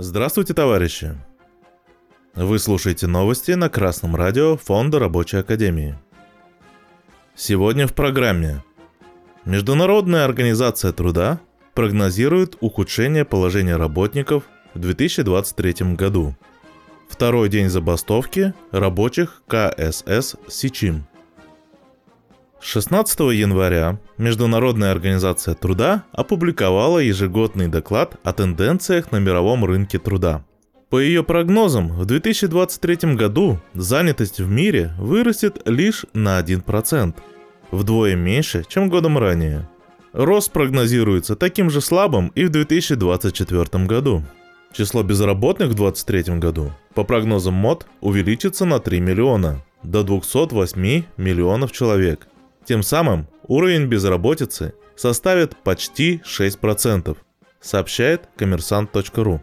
Здравствуйте, товарищи! Вы слушаете новости на Красном радио Фонда Рабочей Академии. Сегодня в программе Международная организация труда прогнозирует ухудшение положения работников в 2023 году. Второй день забастовки рабочих КСС «Сичим». 16 января Международная организация труда опубликовала ежегодный доклад о тенденциях на мировом рынке труда. По ее прогнозам, в 2023 году занятость в мире вырастет лишь на 1%, вдвое меньше, чем годом ранее. Рост прогнозируется таким же слабым и в 2024 году. Число безработных в 2023 году, по прогнозам МОД, увеличится на 3 миллиона, до 208 миллионов человек – тем самым уровень безработицы составит почти 6%, сообщает коммерсант.ру.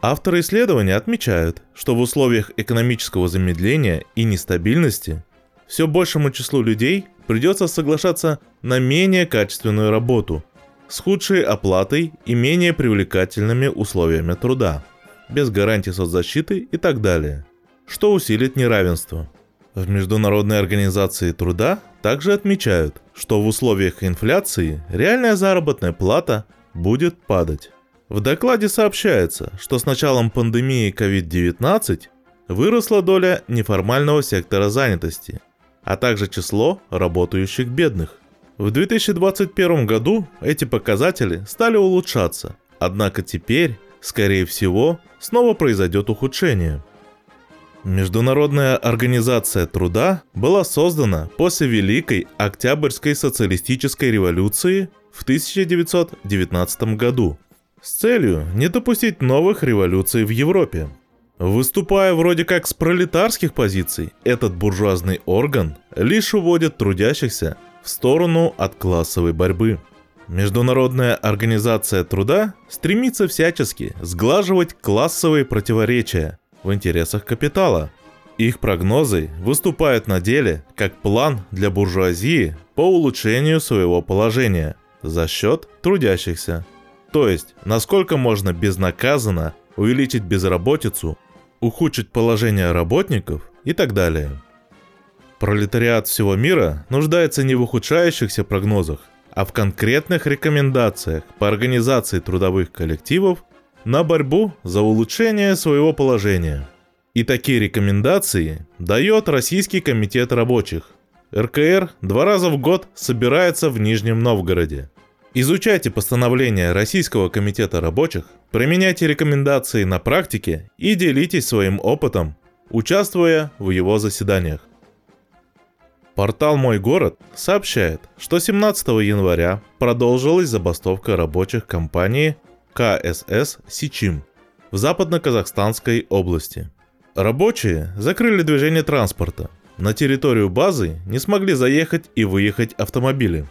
Авторы исследования отмечают, что в условиях экономического замедления и нестабильности все большему числу людей придется соглашаться на менее качественную работу с худшей оплатой и менее привлекательными условиями труда, без гарантий соцзащиты и так далее, что усилит неравенство. В Международной организации труда также отмечают, что в условиях инфляции реальная заработная плата будет падать. В докладе сообщается, что с началом пандемии COVID-19 выросла доля неформального сектора занятости, а также число работающих бедных. В 2021 году эти показатели стали улучшаться, однако теперь, скорее всего, снова произойдет ухудшение – Международная организация труда была создана после Великой Октябрьской социалистической революции в 1919 году с целью не допустить новых революций в Европе. Выступая вроде как с пролетарских позиций, этот буржуазный орган лишь уводит трудящихся в сторону от классовой борьбы. Международная организация труда стремится всячески сглаживать классовые противоречия – в интересах капитала. Их прогнозы выступают на деле как план для буржуазии по улучшению своего положения за счет трудящихся. То есть, насколько можно безнаказанно увеличить безработицу, ухудшить положение работников и так далее. Пролетариат всего мира нуждается не в ухудшающихся прогнозах, а в конкретных рекомендациях по организации трудовых коллективов на борьбу за улучшение своего положения. И такие рекомендации дает Российский комитет рабочих. РКР два раза в год собирается в Нижнем Новгороде. Изучайте постановления Российского комитета рабочих, применяйте рекомендации на практике и делитесь своим опытом, участвуя в его заседаниях. Портал «Мой город» сообщает, что 17 января продолжилась забастовка рабочих компании КСС «Сичим» в западно-казахстанской области. Рабочие закрыли движение транспорта. На территорию базы не смогли заехать и выехать автомобили.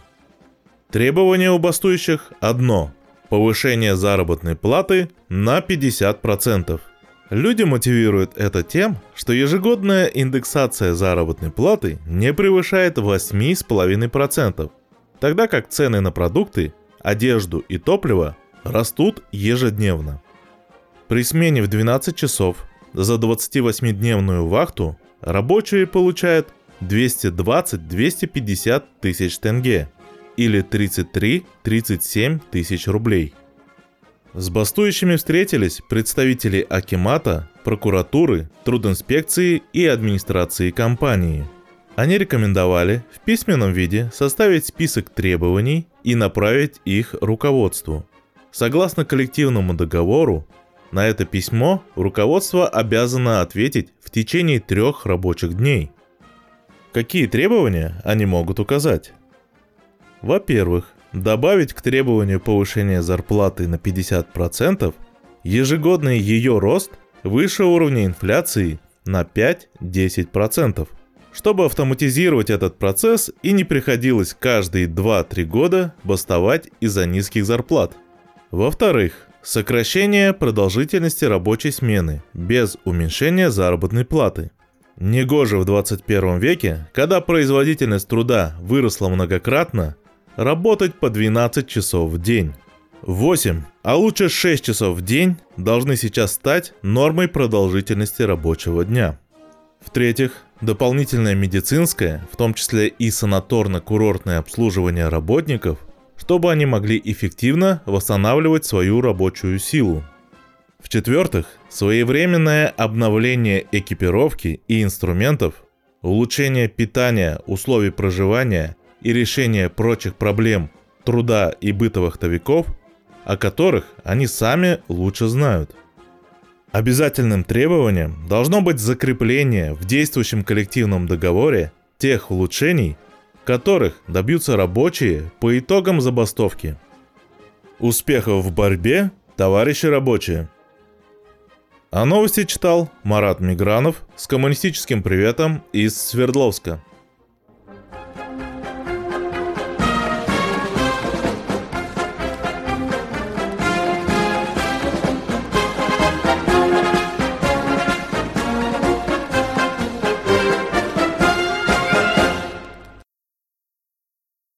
Требование у бастующих одно – повышение заработной платы на 50%. Люди мотивируют это тем, что ежегодная индексация заработной платы не превышает 8,5%, тогда как цены на продукты, одежду и топливо растут ежедневно. При смене в 12 часов за 28-дневную вахту рабочие получают 220-250 тысяч тенге или 33-37 тысяч рублей. С бастующими встретились представители Акимата, прокуратуры, трудинспекции и администрации компании. Они рекомендовали в письменном виде составить список требований и направить их руководству – Согласно коллективному договору, на это письмо руководство обязано ответить в течение трех рабочих дней. Какие требования они могут указать? Во-первых, добавить к требованию повышения зарплаты на 50% ежегодный ее рост выше уровня инфляции на 5-10%, чтобы автоматизировать этот процесс и не приходилось каждые 2-3 года бастовать из-за низких зарплат – во-вторых, Сокращение продолжительности рабочей смены без уменьшения заработной платы. Негоже в 21 веке, когда производительность труда выросла многократно, работать по 12 часов в день. 8, а лучше 6 часов в день должны сейчас стать нормой продолжительности рабочего дня. В-третьих, дополнительное медицинское, в том числе и санаторно-курортное обслуживание работников – чтобы они могли эффективно восстанавливать свою рабочую силу. В-четвертых, своевременное обновление экипировки и инструментов, улучшение питания, условий проживания и решение прочих проблем труда и быта вахтовиков, о которых они сами лучше знают. Обязательным требованием должно быть закрепление в действующем коллективном договоре тех улучшений, которых добьются рабочие по итогам забастовки. Успехов в борьбе, товарищи рабочие! А новости читал Марат Мигранов с коммунистическим приветом из Свердловска.